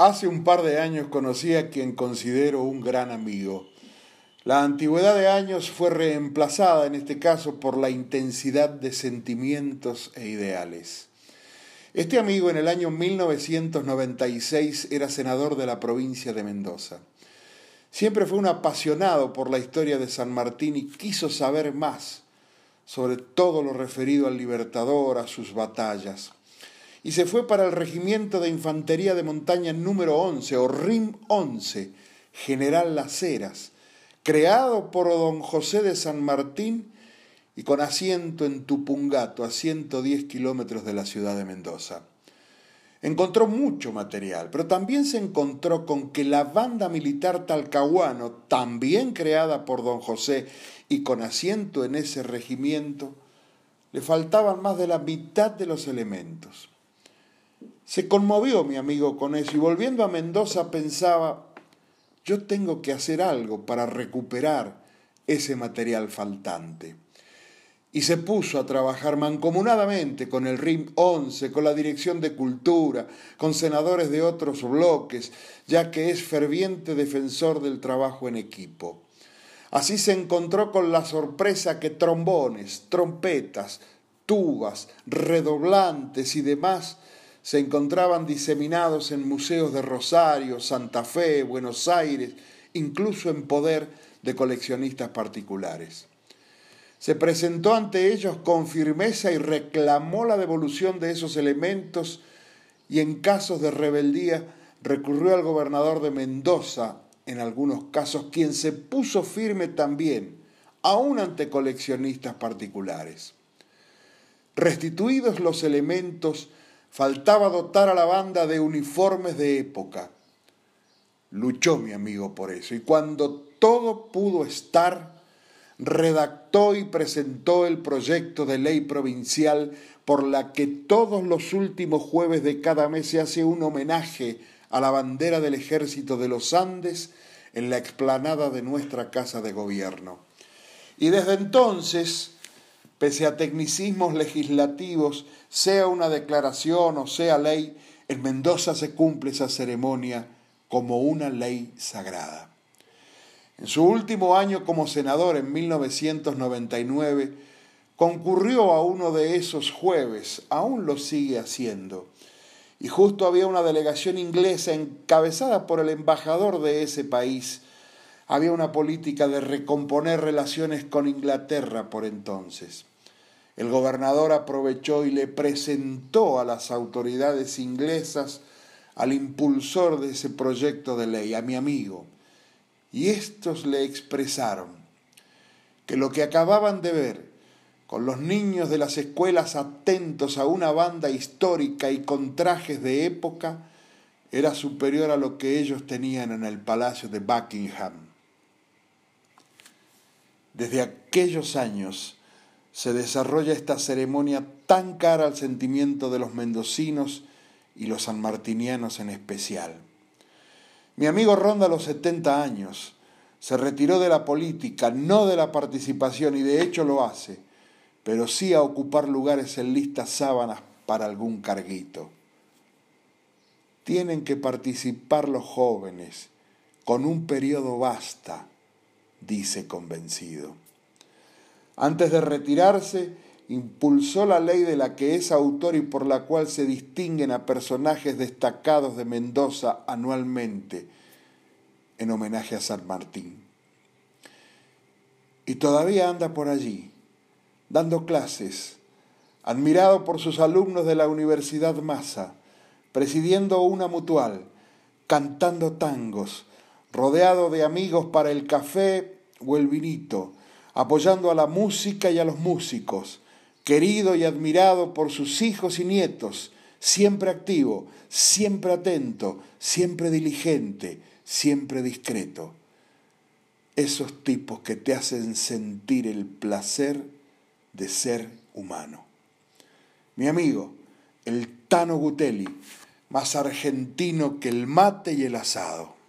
Hace un par de años conocí a quien considero un gran amigo. La antigüedad de años fue reemplazada en este caso por la intensidad de sentimientos e ideales. Este amigo en el año 1996 era senador de la provincia de Mendoza. Siempre fue un apasionado por la historia de San Martín y quiso saber más sobre todo lo referido al Libertador, a sus batallas y se fue para el Regimiento de Infantería de Montaña número 11 o RIM 11, General Las Heras, creado por don José de San Martín y con asiento en Tupungato, a 110 kilómetros de la ciudad de Mendoza. Encontró mucho material, pero también se encontró con que la banda militar talcahuano, también creada por don José y con asiento en ese regimiento, le faltaban más de la mitad de los elementos. Se conmovió mi amigo con eso y volviendo a Mendoza pensaba, yo tengo que hacer algo para recuperar ese material faltante. Y se puso a trabajar mancomunadamente con el RIM 11, con la Dirección de Cultura, con senadores de otros bloques, ya que es ferviente defensor del trabajo en equipo. Así se encontró con la sorpresa que trombones, trompetas, tubas, redoblantes y demás se encontraban diseminados en museos de Rosario, Santa Fe, Buenos Aires, incluso en poder de coleccionistas particulares. Se presentó ante ellos con firmeza y reclamó la devolución de esos elementos y en casos de rebeldía recurrió al gobernador de Mendoza, en algunos casos, quien se puso firme también, aún ante coleccionistas particulares. Restituidos los elementos, Faltaba dotar a la banda de uniformes de época. Luchó mi amigo por eso y cuando todo pudo estar, redactó y presentó el proyecto de ley provincial por la que todos los últimos jueves de cada mes se hace un homenaje a la bandera del ejército de los Andes en la explanada de nuestra casa de gobierno. Y desde entonces pese a tecnicismos legislativos, sea una declaración o sea ley, en Mendoza se cumple esa ceremonia como una ley sagrada. En su último año como senador, en 1999, concurrió a uno de esos jueves, aún lo sigue haciendo, y justo había una delegación inglesa encabezada por el embajador de ese país, había una política de recomponer relaciones con Inglaterra por entonces. El gobernador aprovechó y le presentó a las autoridades inglesas al impulsor de ese proyecto de ley, a mi amigo, y estos le expresaron que lo que acababan de ver con los niños de las escuelas atentos a una banda histórica y con trajes de época, era superior a lo que ellos tenían en el palacio de Buckingham. Desde aquellos años, se desarrolla esta ceremonia tan cara al sentimiento de los mendocinos y los sanmartinianos en especial. Mi amigo ronda los 70 años, se retiró de la política, no de la participación, y de hecho lo hace, pero sí a ocupar lugares en listas sábanas para algún carguito. Tienen que participar los jóvenes, con un periodo basta, dice convencido. Antes de retirarse, impulsó la ley de la que es autor y por la cual se distinguen a personajes destacados de Mendoza anualmente en homenaje a San Martín. Y todavía anda por allí, dando clases, admirado por sus alumnos de la Universidad Massa, presidiendo una mutual, cantando tangos, rodeado de amigos para el café o el vinito, apoyando a la música y a los músicos, querido y admirado por sus hijos y nietos, siempre activo, siempre atento, siempre diligente, siempre discreto. Esos tipos que te hacen sentir el placer de ser humano. Mi amigo, el Tano Gutelli, más argentino que el mate y el asado.